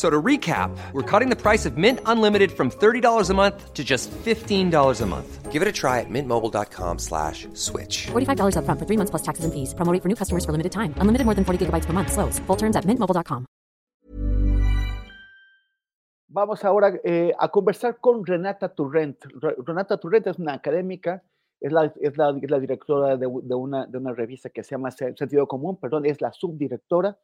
So to recap, we're cutting the price of Mint Unlimited from $30 a month to just $15 a month. Give it a try at mintmobile.com slash switch. $45 up front for three months plus taxes and fees. Promo rate for new customers for limited time. Unlimited more than 40 gigabytes per month. Slows. Full terms at mintmobile.com. Vamos ahora eh, a conversar con Renata Turrent. Renata Turrent es una académica, es la, es la, es la directora de, de, una, de una revista que se llama Sentido Común, perdón, es la subdirectora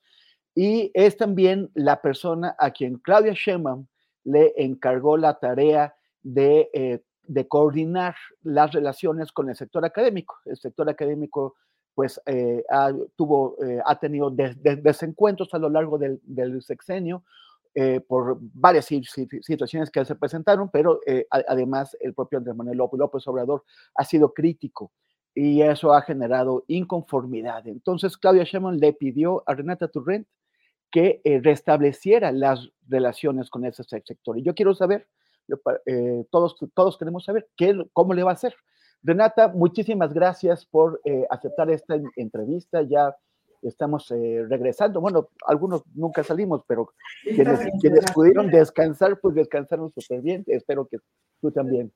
y es también la persona a quien Claudia Sheinbaum le encargó la tarea de, eh, de, coordinar las relaciones con el sector académico. El sector académico pues eh, ha, tuvo, eh, ha tenido desencuentros a lo largo del, sexenio por varias situaciones que se presentaron, pero además el propio Andrés Manuel López Obrador ha sido crítico y eso ha generado inconformidad. Entonces Claudia Sheinbaum le pidió a Renata Turrent que eh, restableciera las relaciones con ese sector. Y yo quiero saber, eh, todos, todos queremos saber qué, cómo le va a hacer. Renata, muchísimas gracias por eh, aceptar esta entrevista. Ya estamos regresando. Bueno, algunos nunca salimos, pero quienes, quienes pudieron descansar, pues descansaron súper bien. Espero que tú también.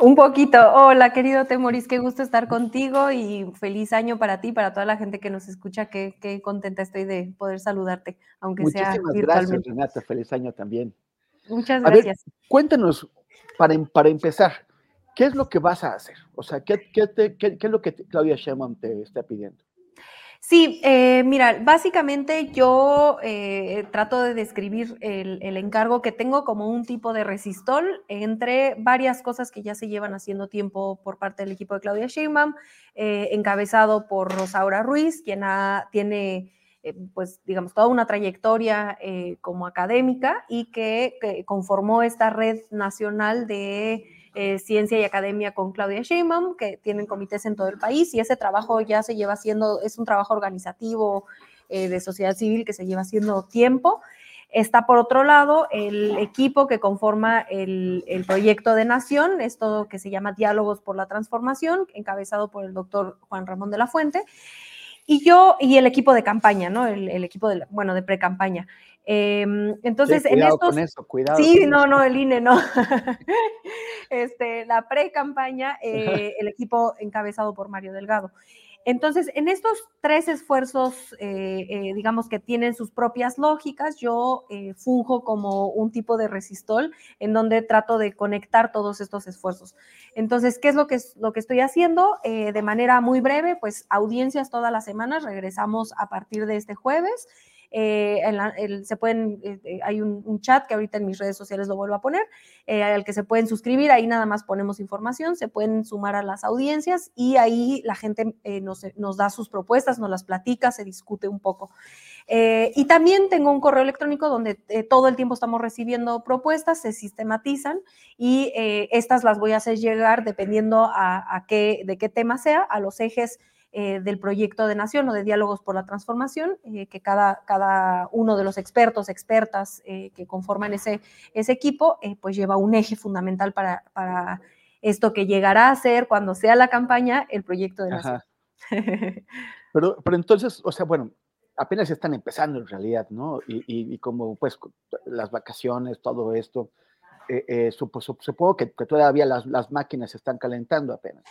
Un poquito. Hola, querido Temoris, qué gusto estar contigo y feliz año para ti, para toda la gente que nos escucha. Qué, qué contenta estoy de poder saludarte, aunque sea virtualmente. gracias, Renata. Feliz año también. Muchas gracias. cuéntanos, para, em, para empezar, ¿qué es lo que vas a hacer? O sea, ¿qué, qué, qué, qué es lo que Claudia Sheinbaum te está pidiendo? Sí, eh, mira, básicamente yo eh, trato de describir el, encargo que tengo como un tipo de resistol entre varias cosas que ya se llevan haciendo tiempo por parte del equipo de Claudia Sheinbaum, eh, encabezado por Rosaura Ruiz, quien tiene, pues, digamos, toda una trayectoria como académica y que conformó esta red nacional de eh, Ciencia y Academia con Claudia Sheinbaum, que tienen comités en todo el país y ese trabajo ya se lleva haciendo, es un trabajo organizativo eh, de sociedad civil que se lleva haciendo tiempo. Está por otro lado el equipo que conforma el, proyecto de Nación, esto que se llama Diálogos por la Transformación, encabezado por el doctor Juan Ramón de la Fuente, y yo y el equipo de campaña, ¿no? El, el equipo de, bueno, de pre-campaña. Em, entonces, en estos. Con eso, cuidado. Sí, no, no, el INE no. este, la pre-campaña, eh, el equipo encabezado por Mario Delgado. Entonces, en estos tres esfuerzos, eh, eh, digamos que tienen sus propias lógicas, yo funjo como un tipo de resistol en donde trato de conectar todos estos esfuerzos. Entonces, ¿qué es lo que, lo que estoy haciendo? de manera muy breve, pues audiencias todas las semanas, regresamos a partir de este jueves. Eh, se pueden, eh, eh, hay un, chat que ahorita en mis redes sociales lo vuelvo a poner, al que se pueden suscribir, ahí nada más ponemos información, se pueden sumar a las audiencias y ahí la gente nos, nos, da sus propuestas, nos las platica, se discute un poco. y también tengo un correo electrónico donde todo el tiempo estamos recibiendo propuestas, se sistematizan y estas las voy a hacer llegar dependiendo a, qué, de qué tema sea, a los ejes eh, del proyecto de nación o de diálogos por la transformación, eh, que cada, cada uno de los expertos, expertas eh, que conforman ese, ese equipo, pues lleva un eje fundamental para, para esto que llegará a ser cuando sea la campaña el proyecto de nación. pero, pero entonces, o sea, bueno, apenas están empezando en realidad, ¿no? Y, y, como pues las vacaciones, todo esto, supongo que, todavía las, las máquinas están calentando apenas.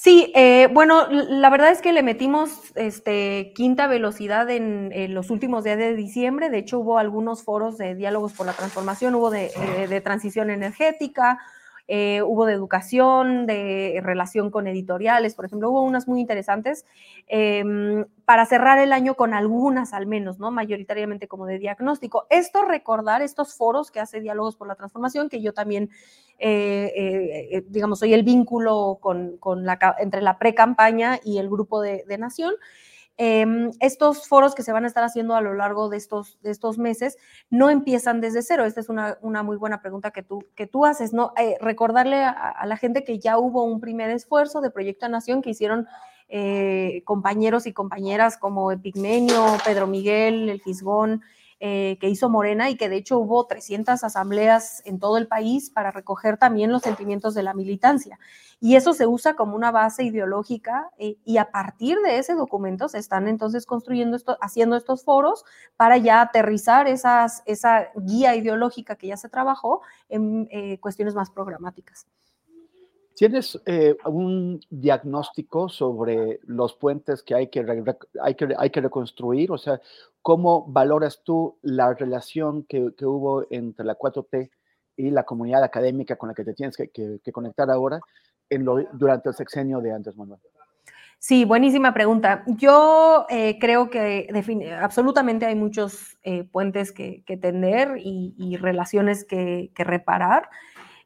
Sí, eh, bueno, la verdad es que le metimos este, quinta velocidad en, los últimos días de diciembre. De hecho, hubo algunos foros de diálogos por la transformación, hubo de, eh, de transición energética, eh, hubo de educación, de relación con editoriales, por ejemplo, hubo unas muy interesantes em, para cerrar el año con algunas al menos, ¿no? Mayoritariamente como de diagnóstico. Esto recordar estos foros que hace Diálogos por la Transformación, que yo también, eh, eh, digamos, soy el vínculo con, la, entre la pre-campaña y el grupo de, de Nación. Em, estos foros que se van a estar haciendo a lo largo de estos, de estos meses no empiezan desde cero. Esta es una, una muy buena pregunta que tú, que tú haces, ¿no? Eh, recordarle a, la gente que ya hubo un primer esfuerzo de Proyecto Nación que hicieron eh, compañeros y compañeras como Epigmenio, Pedro Miguel, El Fisgón, eh, que hizo Morena y que de hecho hubo 300 asambleas en todo el país para recoger también los sentimientos de la militancia. Y eso se usa como una base ideológica eh, y a partir de ese documento se están entonces construyendo, esto, haciendo estos foros para ya aterrizar esas, esa guía ideológica que ya se trabajó en eh, cuestiones más programáticas. ¿Tienes un diagnóstico sobre los puentes que hay que, hay que, hay que reconstruir? O sea, ¿Cómo valoras tú la relación que, hubo entre la 4T y la comunidad académica con la que te tienes que, conectar ahora en durante el sexenio de Andrés Manuel? Sí, buenísima pregunta. Yo eh, creo que absolutamente hay muchos eh, puentes que, tender y, relaciones que, reparar.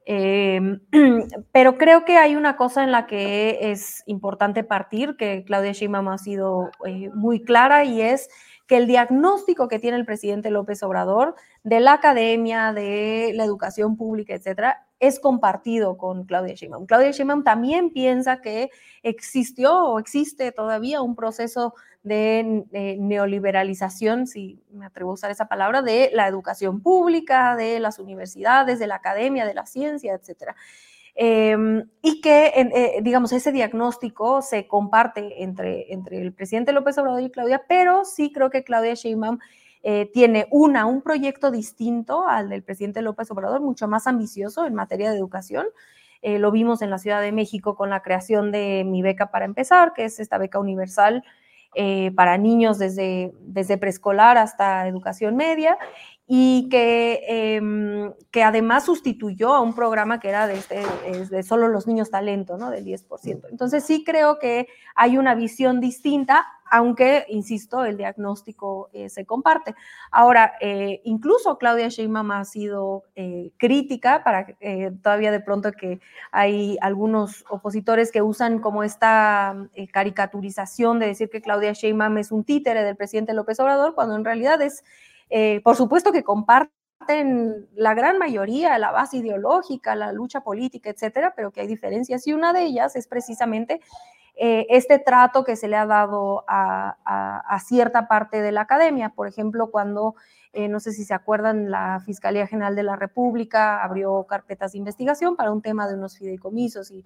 Em, pero creo que hay una cosa en la que es importante partir, que Claudia Sheinbaum ha sido eh, muy clara y es que el diagnóstico que tiene el presidente López Obrador de la academia, de la educación pública, etcétera, es compartido con Claudia Sheinbaum. Claudia Sheinbaum también piensa que existió o existe todavía un proceso de, neoliberalización, si me atrevo a usar esa palabra, de la educación pública, de las universidades, de la academia, de la ciencia, etcétera. Em, y que, eh, digamos, ese diagnóstico se comparte entre, entre el presidente López Obrador y Claudia, pero sí creo que Claudia Sheinbaum eh, tiene una, un proyecto distinto al del presidente López Obrador, mucho más ambicioso en materia de educación. Eh, lo vimos en la Ciudad de México con la creación de Mi Beca para Empezar, que es esta beca universal para niños desde, desde preescolar hasta educación media, y que, em, que además sustituyó a un programa que era de, este, de solo los niños talento, ¿no? Del 10%. Entonces sí creo que hay una visión distinta, aunque, insisto, el diagnóstico eh, se comparte. Ahora, eh, incluso Claudia Sheinbaum ha sido eh, crítica para todavía de pronto que hay algunos opositores que usan como esta caricaturización de decir que Claudia Sheinbaum es un títere del presidente López Obrador, cuando en realidad es eh, por supuesto que comparten la gran mayoría la base ideológica, la lucha política, etcétera, pero que hay diferencias y una de ellas es precisamente eh, este trato que se le ha dado a, cierta parte de la academia. Por ejemplo, cuando, eh, no sé si se acuerdan, la Fiscalía General de la República abrió carpetas de investigación para un tema de unos fideicomisos y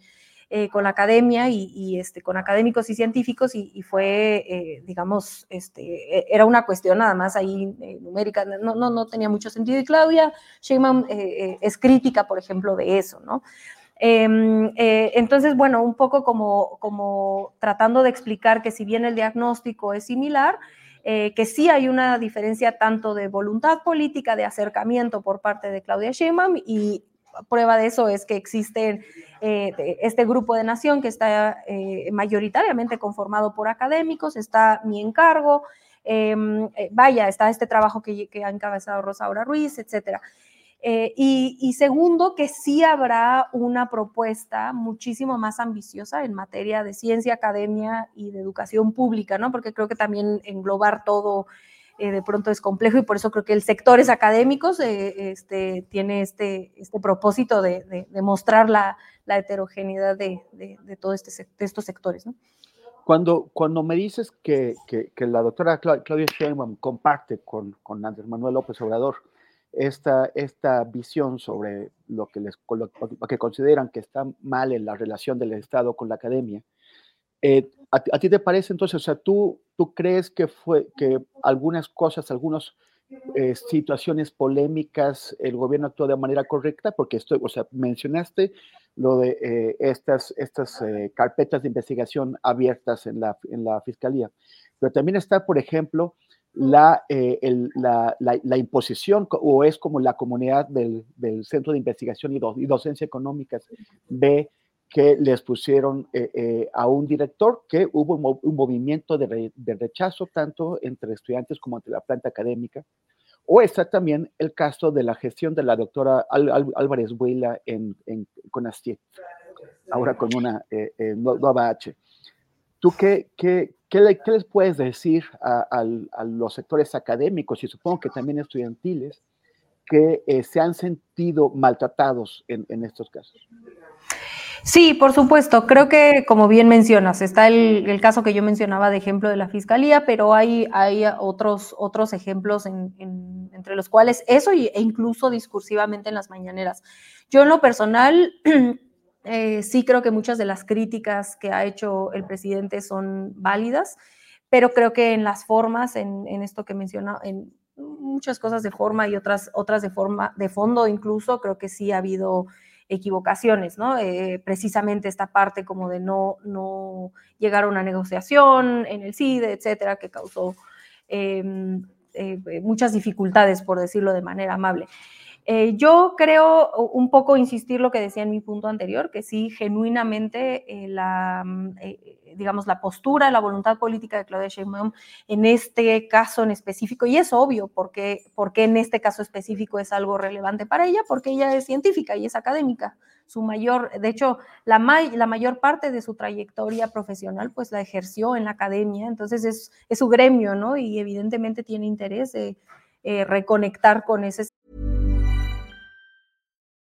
eh, con la academia y, este, con académicos y científicos y, fue, eh, digamos, este, e, era una cuestión nada más ahí eh, numérica, no, no, no tenía mucho sentido. Y Claudia Sheinbaum es crítica, por ejemplo, de eso, ¿no? Em, entonces, bueno, un poco como, como tratando de explicar que si bien el diagnóstico es similar, que sí hay una diferencia tanto de voluntad política, de acercamiento por parte de Claudia Sheinbaum y prueba de eso es que existe eh, este grupo de nación que está eh, mayoritariamente conformado por académicos, está mi encargo, em, eh, vaya, está este trabajo que, ha encabezado Rosaura Ruiz, etcétera. Y, y, segundo, que sí habrá una propuesta muchísimo más ambiciosa en materia de ciencia, academia y de educación pública, ¿no? Porque creo que también englobar todo eh, de pronto es complejo y por eso creo que el sectores académicos eh, este, tiene este, este propósito de, de, mostrar la, heterogeneidad de, de, todos este, estos sectores. Cuando, cuando me dices que la doctora Claudia Sheinbaum comparte con, con Andrés Manuel López Obrador esta, esta visión sobre lo que, les, lo, que consideran que está mal en la relación del Estado con la academia, eh, ¿a, ti te parece entonces, o sea, tú, tú crees que, fue, que algunas cosas, algunos eh, situaciones polémicas el gobierno actuó de manera correcta, porque esto, o sea, mencionaste lo de eh, estas, estas eh, carpetas de investigación abiertas en la, en la fiscalía, pero también está, por ejemplo, la, la, la, imposición, o es como la comunidad del, del Centro de Investigación y, y Docencia Económicas ve que les pusieron a un director, que hubo un, movimiento de, de, rechazo tanto entre estudiantes como entre la planta académica, o está también el caso de la gestión de la doctora Álvarez Huila en, en CONASTIET, ahora con una eh, eh, nueva H. ¿Tú qué, qué, qué, les puedes decir a, los sectores académicos y supongo que también estudiantiles que eh, se han sentido maltratados en, en estos casos? Sí, por supuesto. Creo que, como bien mencionas, está el, caso que yo mencionaba de ejemplo de la fiscalía, pero hay, hay otros, otros ejemplos entre los cuales eso e incluso discursivamente en las mañaneras. Yo en lo personal eh, sí creo que muchas de las críticas que ha hecho el presidente son válidas, pero creo que en las formas, en, esto que menciona, en muchas cosas de forma y otras, otras de forma, de fondo incluso, creo que sí ha habido equivocaciones, ¿no? Eh, precisamente esta parte como de no, no llegar a una negociación en el CIDE, etcétera, que causó em, eh, muchas dificultades, por decirlo de manera amable. Eh, yo creo un poco insistir lo que decía en mi punto anterior, que sí, genuinamente la, mm, digamos, la postura, la voluntad política de Claudia Sheinbaum en este caso en específico, y es obvio porque, porque en este caso específico es algo relevante para ella, porque ella es científica y es académica. Su mayor, de hecho, la, mayor parte de su trayectoria profesional pues la ejerció en la academia, entonces es, es su gremio, ¿no? Y evidentemente tiene interés de eh, reconectar con ese.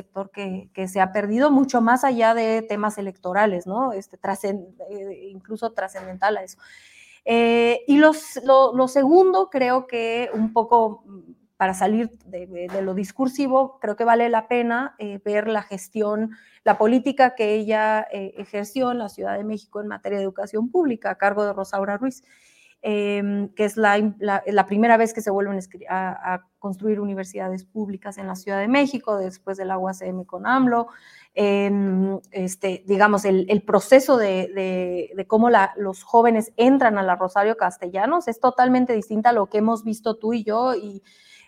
Sector que, se ha perdido mucho más allá de temas electorales, ¿no? Este, trascend, eh, incluso trascendental a eso. Eh, y los, lo, lo, segundo, creo que un poco para salir de, lo discursivo, creo que vale la pena eh, ver la gestión, la política que ella ejerció en la Ciudad de México en materia de educación pública a cargo de Rosaura Ruiz, em, que es la, primera vez que se vuelven a, construir universidades públicas en la Ciudad de México después del agua CM con AMLO. Em, este, digamos, el, proceso de, cómo los jóvenes entran a la Rosario Castellanos es totalmente distinta a lo que hemos visto tú y yo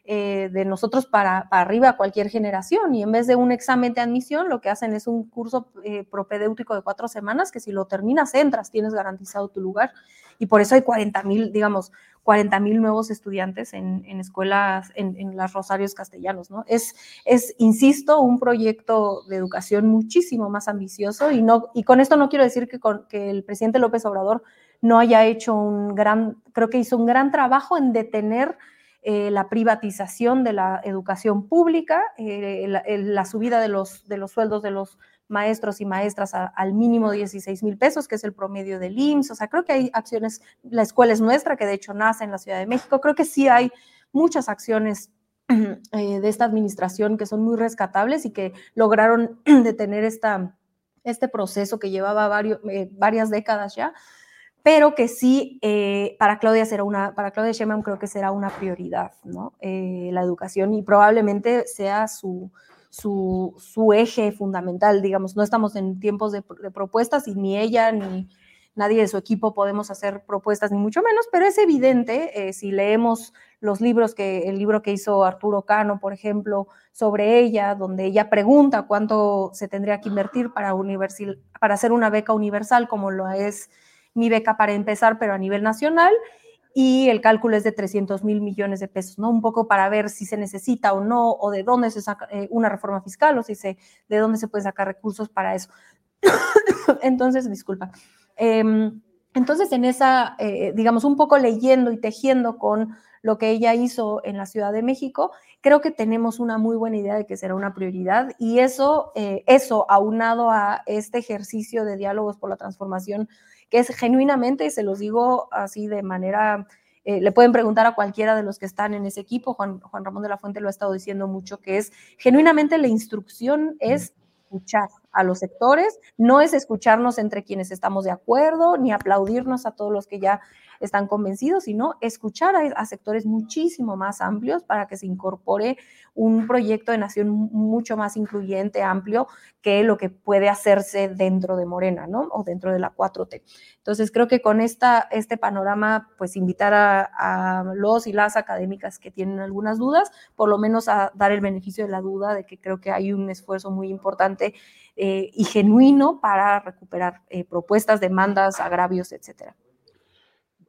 eh, de nosotros para, para, arriba cualquier generación. Y en vez de un examen de admisión, lo que hacen es un curso eh, propedéutico de cuatro semanas que si lo terminas, entras, tienes garantizado tu lugar. Y por eso hay 40 mil, digamos, 40 mil nuevos estudiantes en, escuelas, en, en las Rosarios Castellanos, ¿no? Es, es, insisto, un proyecto de educación muchísimo más ambicioso y, no, y con esto no quiero decir que, con, que el presidente López Obrador no haya hecho un gran, creo que hizo un gran trabajo en detener eh, la privatización de la educación pública, eh, la, subida de los, de los sueldos de los maestros y maestras al mínimo 16 mil pesos, que es el promedio del IMSS. O sea, creo que hay acciones, la escuela es nuestra, que de hecho nace en la Ciudad de México. Creo que sí hay muchas acciones eh, de esta administración que son muy rescatables y que lograron detener esta, este proceso que llevaba varios, varias décadas ya pero que sí eh, para Claudia será una, para Claudia Sheinbaum creo que será una prioridad, ¿no? Eh, la educación y probablemente sea su, su, eje fundamental, digamos, no estamos en tiempos de, propuestas y ni ella ni, nadie de su equipo podemos hacer propuestas ni mucho menos, pero es evidente eh, si leemos los libros que el libro que hizo Arturo Cano, por ejemplo, sobre ella, donde ella pregunta cuánto se tendría que invertir para, para hacer una beca universal como lo es mi beca para empezar, pero a nivel nacional, y el cálculo es de 300 mil millones de pesos, ¿no? Un poco para ver si se necesita o no, o de dónde se saca eh, una reforma fiscal, o si se, de dónde se puede sacar recursos para eso. entonces, disculpa. Em, entonces, en esa, eh, digamos, un poco leyendo y tejiendo con lo que ella hizo en la Ciudad de México, creo que tenemos una muy buena idea de que será una prioridad y eso, eh, eso aunado a este ejercicio de diálogos por la transformación que es genuinamente, y se los digo así de manera, eh, le pueden preguntar a cualquiera de los que están en ese equipo, Juan, Juan Ramón de la Fuente lo ha estado diciendo mucho, que es genuinamente la instrucción es escuchar a los sectores, no es escucharnos entre quienes estamos de acuerdo, ni aplaudirnos a todos los que ya están convencidos, sino escuchar a, sectores muchísimo más amplios para que se incorpore un proyecto de nación mucho más incluyente, amplio, que lo que puede hacerse dentro de Morena, ¿no? O dentro de la 4T. Entonces, creo que con esta, este panorama, pues invitar a, los y las académicas que tienen algunas dudas, por lo menos a dar el beneficio de la duda de que creo que hay un esfuerzo muy importante eh, y genuino para recuperar eh, propuestas, demandas, agravios, etcétera.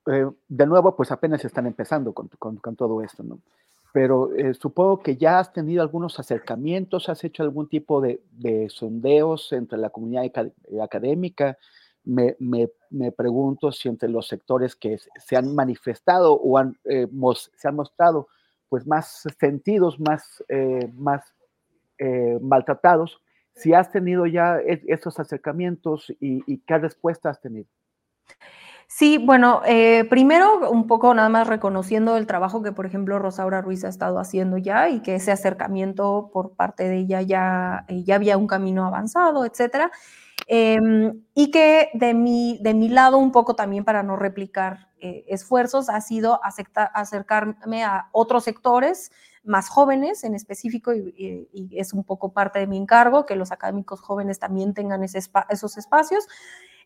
Eh, de nuevo, pues apenas están empezando con, todo esto, ¿no? Pero eh, supongo que ya has tenido algunos acercamientos, has hecho algún tipo de, sondeos entre la comunidad académica. Me, pregunto si entre los sectores que se han manifestado o eh, se han mostrado pues más sentidos, más, más maltratados, si has tenido ya e, esos acercamientos y, y qué respuesta has tenido. Sí, bueno, eh, primero un poco nada más reconociendo el trabajo que, por ejemplo, Rosaura Ruiz ha estado haciendo ya y que ese acercamiento por parte de ella ya, eh, ya había un camino avanzado, etcétera. Em, y que de mi, de mi lado, un poco también para no replicar eh, esfuerzos, ha sido acercarme a otros sectores más jóvenes en específico, y, es un poco parte de mi encargo, que los académicos jóvenes también tengan esos espacios.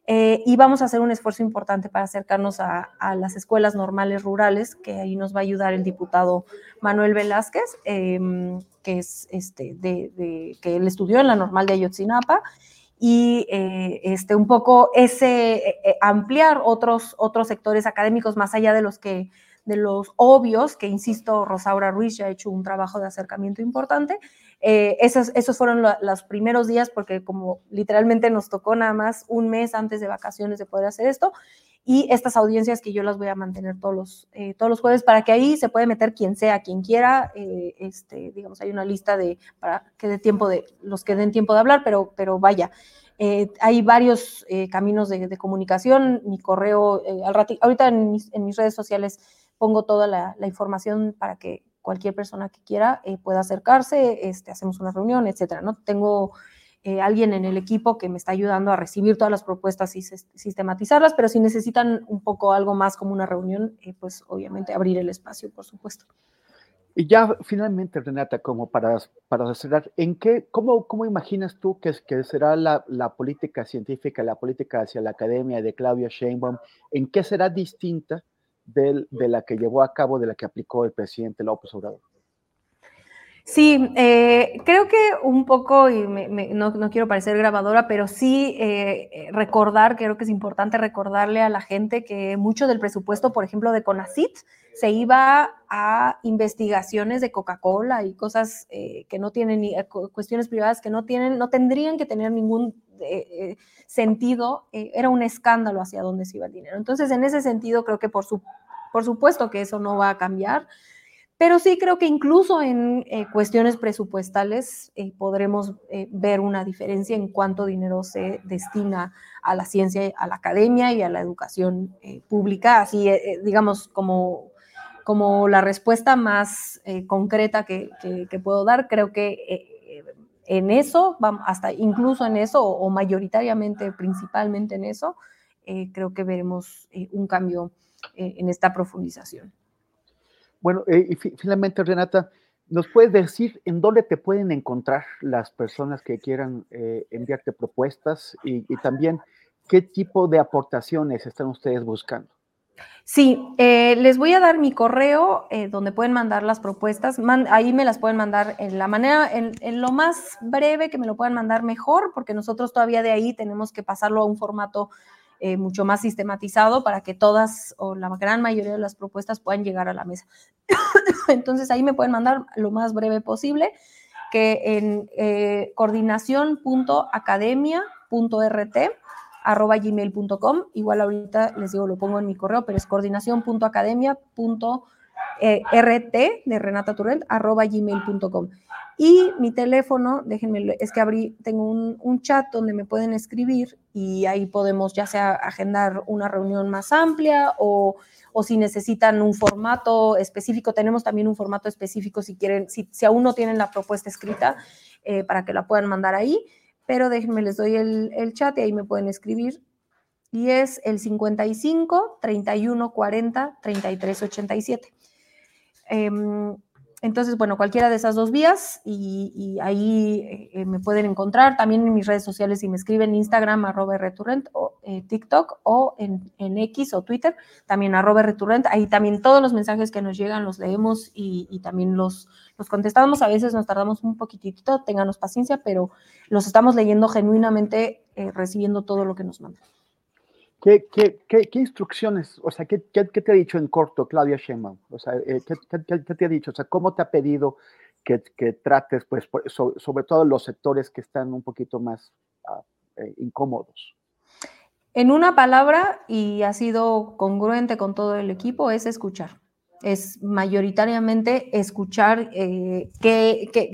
Eh, y vamos a hacer un esfuerzo importante para acercarnos a, las escuelas normales rurales, que ahí nos va a ayudar el diputado Manuel Velázquez, em, que es este, de, que él estudió en la normal de Ayotzinapa, y eh, este, un poco ese eh, ampliar otros, otros sectores académicos más allá de los que de los obvios, que insisto, Rosaura Ruiz ya ha hecho un trabajo de acercamiento importante, eh, esos, esos fueron los primeros días porque como literalmente nos tocó nada más un mes antes de vacaciones de poder hacer esto. Y estas audiencias que yo las voy a mantener todos los, eh, todos los jueves para que ahí se puede meter quien sea, quien quiera, eh, este, digamos, hay una lista de, para que dé tiempo de, los que den tiempo de hablar, pero, pero vaya, hay varios caminos de, comunicación, mi correo, al ahorita en mis, redes sociales pongo toda la información para que cualquier persona que quiera eh, pueda acercarse, este, hacemos una reunión, etcétera. ¿no? Tengo eh, alguien en el equipo que me está ayudando a recibir todas las propuestas y sistematizarlas, pero si necesitan un poco algo más como una reunión, eh, pues obviamente abrir el espacio, por supuesto. Y ya finalmente, Renata, como para, para cerrar, ¿en qué, cómo, cómo imaginas tú que, que será la, la, política científica, la política hacia la academia de Claudia Sheinbaum? ¿En qué será distinta de, la que llevó a cabo, de la que aplicó el presidente López Obrador. Sí, eh, creo que un poco, y no, quiero parecer grabadora, pero sí eh, recordar, creo que es importante recordarle a la gente que mucho del presupuesto, por ejemplo, de CONACIT, se iba a investigaciones de Coca-Cola y cosas eh, que no tienen, cuestiones privadas que no tienen, no tendrían que tener ningún sentido, era un escándalo hacia dónde se iba el dinero. Entonces, en ese sentido, creo que por, su, por supuesto que eso no va a cambiar. Pero sí creo que incluso en eh, cuestiones presupuestales eh, podremos eh, ver una diferencia en cuánto dinero se destina a la ciencia, a la academia y a la educación pública, así digamos como, como la respuesta más concreta que, que, puedo dar. Creo que en eso, hasta incluso en eso, o, mayoritariamente, principalmente en eso, creo que veremos un cambio en esta profundización. Bueno, eh, y finalmente, Renata, ¿nos puedes decir en dónde te pueden encontrar las personas que quieran eh, enviarte propuestas y, también qué tipo de aportaciones están ustedes buscando. Sí, eh, les voy a dar mi correo eh, donde pueden mandar las propuestas. ahí me las pueden mandar en la manera, en, lo más breve que me lo puedan mandar mejor, porque nosotros todavía de ahí tenemos que pasarlo a un formato eh, mucho más sistematizado para que todas o la gran mayoría de las propuestas puedan llegar a la mesa. Entonces ahí me pueden mandar lo más breve posible, que en coordinación.academia.rt arroba gmail.com. Igual ahorita les digo, lo pongo en mi correo, pero es coordinación.academia.rt de Renata Turrent, arroba gmail.com. Y mi teléfono, déjenme, es que abrí, tengo un, chat donde me pueden escribir y ahí podemos ya sea agendar una reunión más amplia o, o si necesitan un formato específico, tenemos también un formato específico si quieren, si, si aún no tienen la propuesta escrita, eh, para que la puedan mandar ahí pero déjenme, les doy el, chat y ahí me pueden escribir. Y es el 55 31 40 33 87. Entonces, bueno, cualquiera de esas dos vías y, ahí eh, me pueden encontrar también en mis redes sociales si me escriben Instagram arroba returrent o eh, TikTok o en, X o Twitter también arroba returrent. Ahí también todos los mensajes que nos llegan los leemos y también los, los contestamos, a veces nos tardamos un poquitito, ténganos paciencia, pero los estamos leyendo genuinamente, eh, recibiendo todo lo que nos mandan. ¿Qué, qué, qué, instrucciones, o sea, ¿qué, te ha dicho en corto Claudia Sheinbaum? O sea, eh, ¿qué, te ha dicho? O sea, ¿cómo te ha pedido que, trates, pues, sobre, todo los sectores que están un poquito más ah, eh, incómodos? En una palabra, y ha sido congruente con todo el equipo, es escuchar es mayoritariamente escuchar, eh,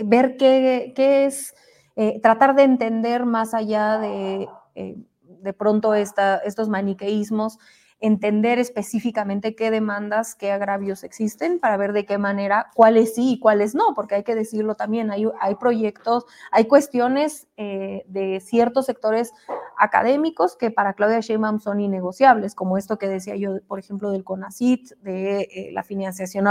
ver qué, es, eh, tratar de entender más allá de eh, de pronto estos maniqueísmos entender específicamente qué demandas, qué agravios existen para ver de qué manera, cuáles sí y cuáles no, porque hay que decirlo también, hay, hay proyectos, hay cuestiones eh, de ciertos sectores académicos que para Claudia Sheinbaum son innegociables, como esto que decía yo, por ejemplo, del CONACIT, de eh, la financiación,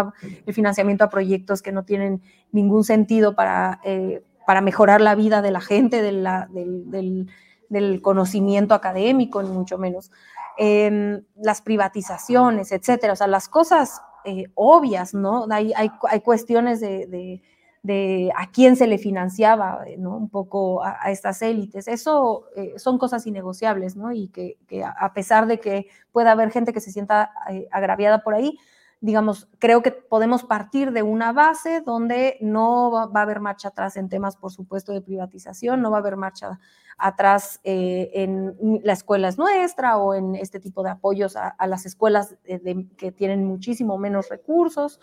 el financiamiento a proyectos que no tienen ningún sentido para, eh, para mejorar la vida de la gente, del conocimiento académico, ni mucho menos. Em, las privatizaciones, etcétera, o sea, las cosas eh, obvias, ¿no? Hay, hay, cuestiones de, a quién se le financiaba, ¿no? Un poco a, estas élites. Eso eh, son cosas innegociables, ¿no? Y que, a pesar de que pueda haber gente que se sienta eh, agraviada por ahí, digamos, creo que podemos partir de una base donde no va, a haber marcha atrás en temas, por supuesto, de privatización, no va a haber marcha atrás eh, en la escuela es nuestra o en este tipo de apoyos a, las escuelas que tienen muchísimo menos recursos,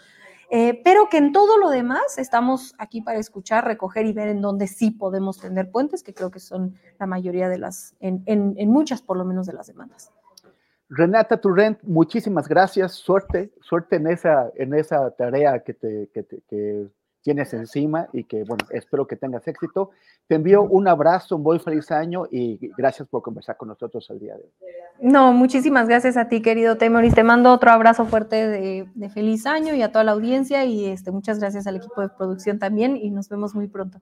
eh, pero que en todo lo demás estamos aquí para escuchar, recoger y ver en dónde sí podemos tender puentes, que creo que son la mayoría de las, en, en muchas por lo menos de las demandas. Renata Turrent, muchísimas gracias, suerte, suerte en esa, en esa tarea que, te, que, tienes encima y que, bueno, espero que tengas éxito. Te envío un abrazo, un muy feliz año y gracias por conversar con nosotros el día de hoy. No, muchísimas gracias a ti, querido Temoris. Te mando otro abrazo fuerte de, de, feliz año y a toda la audiencia y este, muchas gracias al equipo de producción también y nos vemos muy pronto.